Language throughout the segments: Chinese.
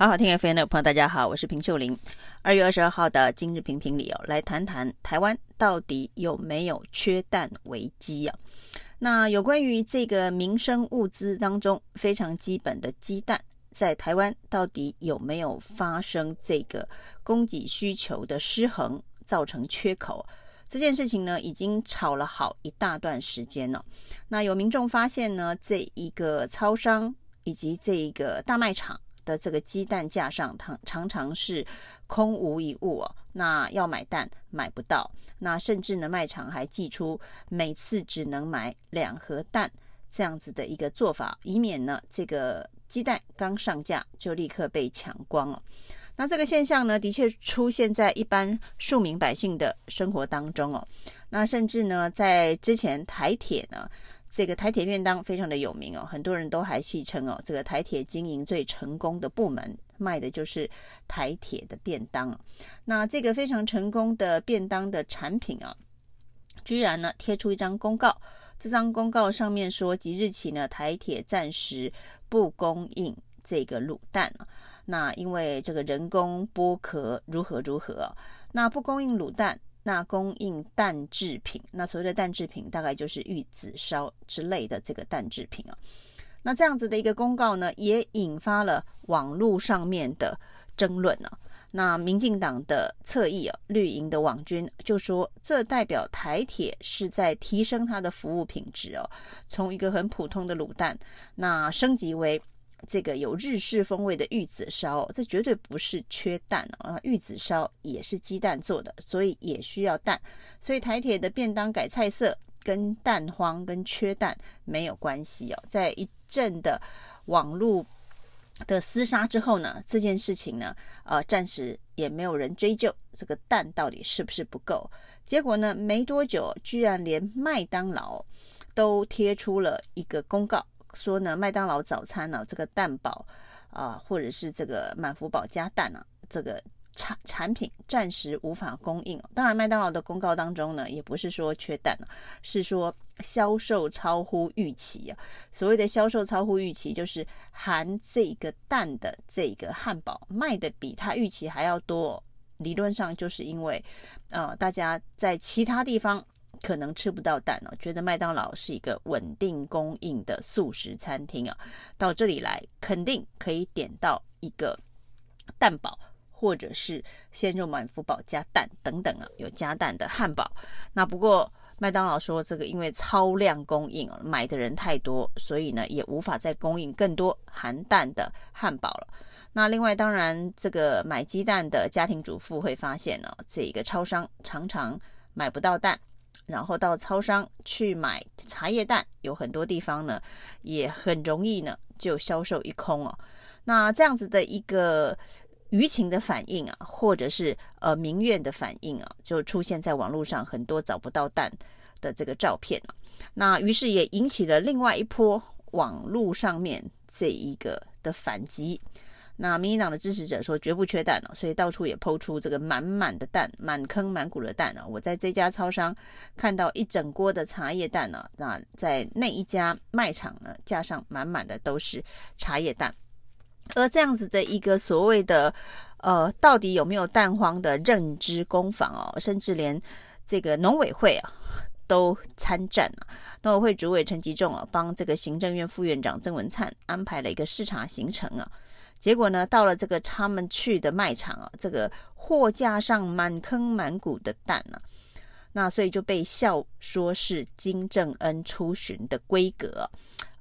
好好听 FM 的朋友，大家好，我是平秀玲。二月二十二号的今日评评理哦，来谈谈台湾到底有没有缺蛋危机啊？那有关于这个民生物资当中非常基本的鸡蛋，在台湾到底有没有发生这个供给需求的失衡，造成缺口？这件事情呢，已经吵了好一大段时间了。那有民众发现呢，这一个超商以及这一个大卖场。的这个鸡蛋架上，常常常是空无一物哦。那要买蛋买不到，那甚至呢，卖场还寄出每次只能买两盒蛋这样子的一个做法，以免呢这个鸡蛋刚上架就立刻被抢光了。那这个现象呢，的确出现在一般庶民百姓的生活当中哦。那甚至呢，在之前台铁呢。这个台铁便当非常的有名哦，很多人都还戏称哦，这个台铁经营最成功的部门卖的就是台铁的便当。那这个非常成功的便当的产品啊，居然呢贴出一张公告，这张公告上面说，即日起呢，台铁暂时不供应这个卤蛋啊。那因为这个人工剥壳如何如何，那不供应卤蛋。那供应蛋制品，那所谓的蛋制品大概就是玉子烧之类的这个蛋制品啊。那这样子的一个公告呢，也引发了网络上面的争论呢、啊。那民进党的侧翼啊，绿营的网军就说，这代表台铁是在提升它的服务品质哦，从一个很普通的卤蛋，那升级为。这个有日式风味的玉子烧，这绝对不是缺蛋啊！玉子烧也是鸡蛋做的，所以也需要蛋。所以台铁的便当改菜色跟蛋荒跟缺蛋没有关系哦。在一阵的网络的厮杀之后呢，这件事情呢，呃，暂时也没有人追究这个蛋到底是不是不够。结果呢，没多久，居然连麦当劳都贴出了一个公告。说呢，麦当劳早餐呢、这个蛋堡啊，或者是这个满福堡加蛋啊，这个产产品暂时无法供应。当然，麦当劳的公告当中呢，也不是说缺蛋，是说销售超乎预期啊。所谓的销售超乎预期，就是含这个蛋的这个汉堡卖的比他预期还要多。理论上就是因为，呃，大家在其他地方。可能吃不到蛋哦，觉得麦当劳是一个稳定供应的素食餐厅啊，到这里来肯定可以点到一个蛋堡，或者是鲜肉满福堡加蛋等等啊，有加蛋的汉堡。那不过麦当劳说这个因为超量供应，买的人太多，所以呢也无法再供应更多含蛋的汉堡了。那另外当然这个买鸡蛋的家庭主妇会发现呢，这个超商常常买不到蛋。然后到超商去买茶叶蛋，有很多地方呢，也很容易呢就销售一空哦。那这样子的一个舆情的反应啊，或者是呃民怨的反应啊，就出现在网络上很多找不到蛋的这个照片啊。那于是也引起了另外一波网络上面这一个的反击。那民进党的支持者说绝不缺蛋哦，所以到处也抛出这个满满的蛋，满坑满谷的蛋呢。我在这家超商看到一整锅的茶叶蛋呢，那在那一家卖场呢，架上满满的都是茶叶蛋。而这样子的一个所谓的呃，到底有没有蛋荒的认知攻防哦，甚至连这个农委会啊都参战了。农委会主委陈吉仲啊，帮这个行政院副院长曾文灿安排了一个视察行程啊。结果呢，到了这个他们去的卖场啊，这个货架上满坑满谷的蛋啊，那所以就被笑说是金正恩出巡的规格。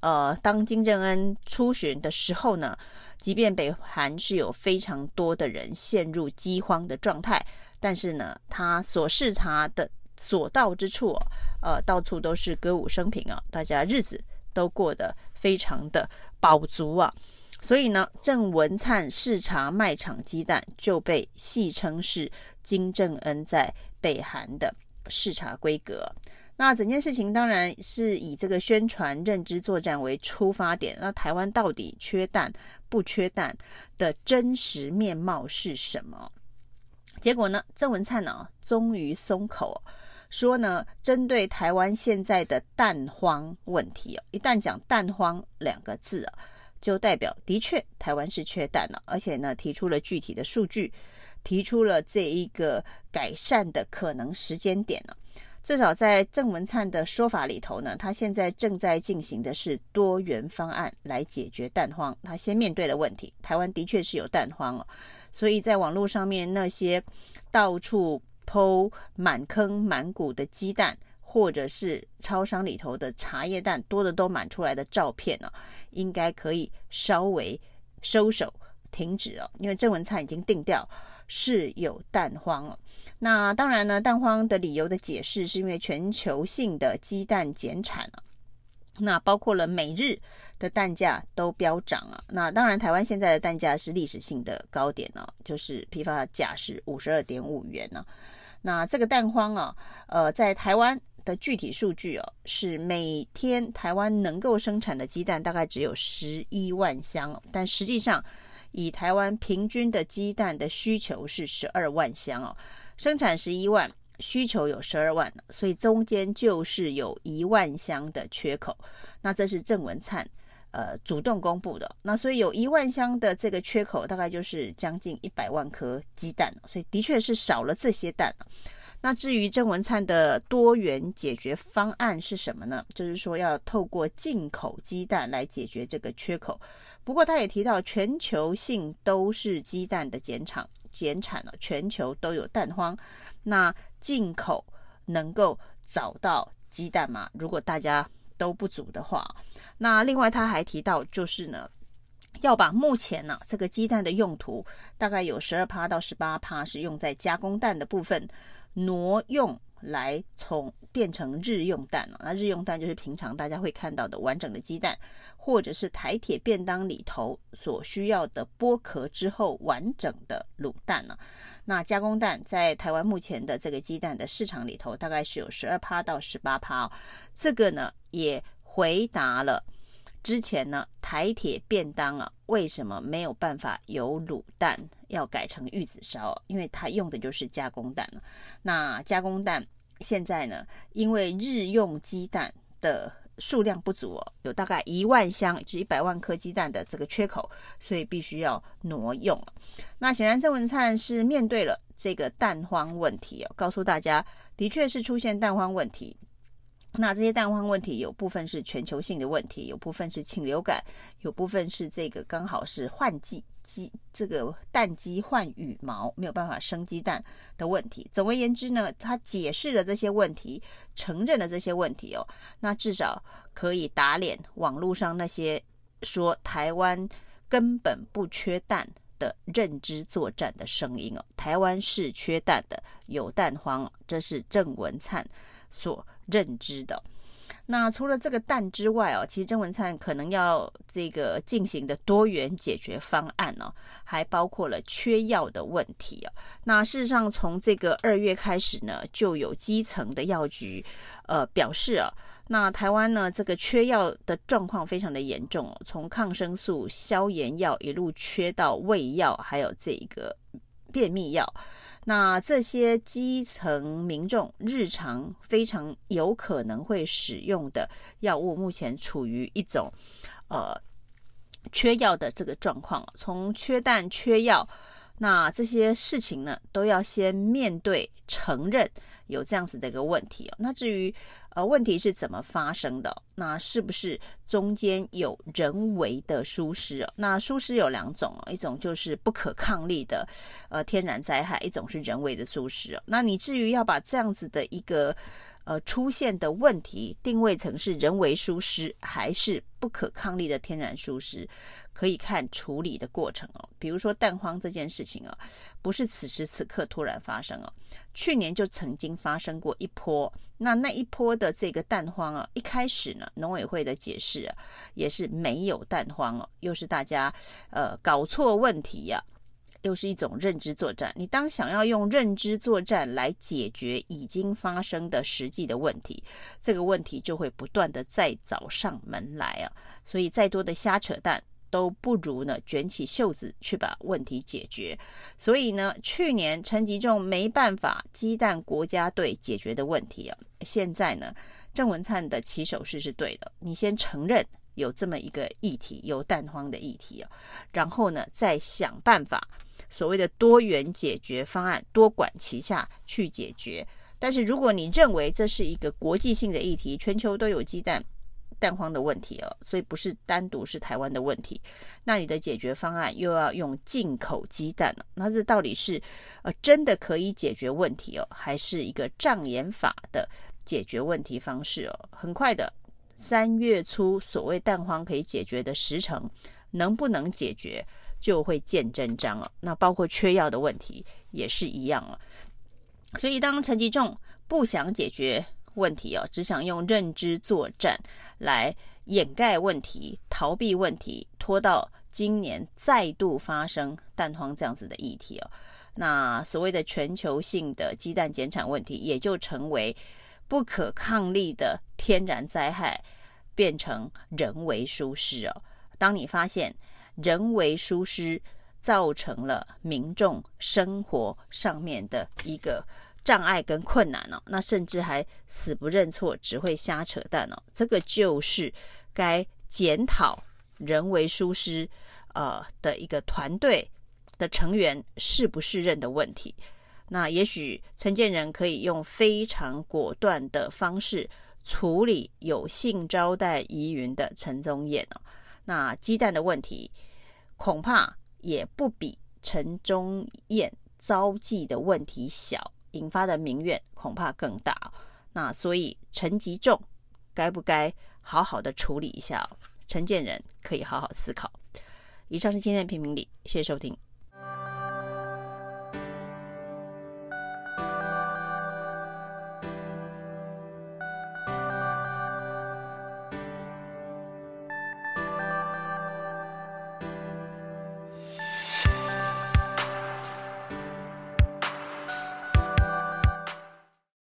呃，当金正恩出巡的时候呢，即便北韩是有非常多的人陷入饥荒的状态，但是呢，他所视察的所到之处，呃，到处都是歌舞升平啊，大家日子都过得非常的饱足啊。所以呢，郑文灿视察卖场鸡蛋就被戏称是金正恩在北韩的视察规格。那整件事情当然是以这个宣传认知作战为出发点。那台湾到底缺蛋不缺蛋的真实面貌是什么？结果呢，郑文灿呢终于松口，说呢，针对台湾现在的蛋荒问题哦，一旦讲蛋荒两个字啊。就代表的确台湾是缺蛋了，而且呢提出了具体的数据，提出了这一个改善的可能时间点了。至少在郑文灿的说法里头呢，他现在正在进行的是多元方案来解决蛋荒。他先面对了问题，台湾的确是有蛋荒哦，所以在网络上面那些到处 po 满坑满谷的鸡蛋，或者是超商里头的茶叶蛋多的都满出来的照片呢，应该可以稍微收手停止哦，因为郑文灿已经定调。是有蛋荒了，那当然呢，蛋荒的理由的解释是因为全球性的鸡蛋减产了，那包括了每日的蛋价都飙涨了，那当然台湾现在的蛋价是历史性的高点呢，就是批发价是五十二点五元呢，那这个蛋荒啊，呃，在台湾的具体数据哦，是每天台湾能够生产的鸡蛋大概只有十一万箱，但实际上。以台湾平均的鸡蛋的需求是十二万箱哦，生产十一万，需求有十二万，所以中间就是有一万箱的缺口。那这是郑文灿呃主动公布的。那所以有一万箱的这个缺口，大概就是将近一百万颗鸡蛋，所以的确是少了这些蛋。那至于郑文灿的多元解决方案是什么呢？就是说要透过进口鸡蛋来解决这个缺口。不过他也提到，全球性都是鸡蛋的减产，减产了，全球都有蛋荒。那进口能够找到鸡蛋吗？如果大家都不足的话，那另外他还提到，就是呢，要把目前呢这个鸡蛋的用途，大概有十二趴到十八趴是用在加工蛋的部分。挪用来从变成日用蛋了，那日用蛋就是平常大家会看到的完整的鸡蛋，或者是台铁便当里头所需要的剥壳之后完整的卤蛋呢。那加工蛋在台湾目前的这个鸡蛋的市场里头，大概是有十二趴到十八趴。这个呢也回答了。之前呢，台铁便当啊，为什么没有办法有卤蛋，要改成玉子烧？因为它用的就是加工蛋。那加工蛋现在呢，因为日用鸡蛋的数量不足哦，有大概一万箱，至一百万颗鸡蛋的这个缺口，所以必须要挪用。那显然郑文灿是面对了这个蛋荒问题哦，告诉大家，的确是出现蛋荒问题。那这些蛋荒问题有部分是全球性的问题，有部分是禽流感，有部分是这个刚好是换季鸡这个蛋鸡换羽毛没有办法生鸡蛋的问题。总而言之呢，他解释了这些问题，承认了这些问题哦，那至少可以打脸网络上那些说台湾根本不缺蛋的认知作战的声音哦。台湾是缺蛋的，有蛋荒，这是郑文灿所认知的。那除了这个蛋之外哦，其实郑文灿可能要这个进行的多元解决方案呢，还包括了缺药的问题啊。那事实上，从这个二月开始呢，就有基层的药局呃表示啊，那台湾呢这个缺药的状况非常的严重哦，从抗生素、消炎药一路缺到胃药，还有这个便秘药。那这些基层民众日常非常有可能会使用的药物，目前处于一种呃缺药的这个状况。从缺氮、缺药，那这些事情呢，都要先面对、承认有这样子的一个问题哦。那至于呃问题是怎么发生的？那是不是中间有人为的疏失哦？那疏失有两种，一种就是不可抗力的呃天然灾害，一种是人为的疏失哦。那你至于要把这样子的一个呃出现的问题定位成是人为疏失，还是不可抗力的天然疏失，可以看处理的过程哦。比如说蛋荒这件事情啊，不是此时此刻突然发生哦，去年就曾经发生过一波。那那一波的这个蛋荒啊，一开始呢。农委会的解释啊，也是没有蛋荒哦，又是大家呃搞错问题呀、又是一种认知作战。你当想要用认知作战来解决已经发生的实际的问题，这个问题就会不断的再找上门来啊。所以再多的瞎扯淡都不如呢卷起袖子去把问题解决。所以呢，去年陈吉仲没办法鸡蛋国家队解决的问题啊，现在呢。郑文灿的起手式是对的，你先承认有这么一个议题，有蛋荒的议题啊，然后呢，再想办法所谓的多元解决方案，多管齐下去解决。但是如果你认为这是一个国际性的议题，全球都有鸡蛋蛋荒的问题哦，所以不是单独是台湾的问题，那你的解决方案又要用进口鸡蛋了，那这到底是呃真的可以解决问题哦，还是一个障眼法的解决问题方式哦？很快的，三月初所谓蛋荒可以解决的时程能不能解决，就会见真章了。那包括缺药的问题也是一样了。所以，当陈吉仲不想解决问题哦，只想用认知作战来掩盖问题、逃避问题，拖到今年再度发生蛋荒这样子的议题哦，那所谓的全球性的鸡蛋减产问题，也就成为不可抗力的天然灾害，变成人为疏失哦。当你发现人为疏失，造成了民众生活上面的一个障碍跟困难哦，那甚至还死不认错，只会瞎扯淡哦。这个就是该检讨人为疏失呃的一个团队的成员是不是认的问题。那也许陈建仁可以用非常果断的方式处理有幸招待疑云的陈宗彦哦。那鸡蛋的问题恐怕。也不比陈忠彦遭际的问题小，引发的民怨恐怕更大。那所以陈吉仲该不该好好的处理一下？陈建仁可以好好思考。以上是今天的评评理，谢谢收听。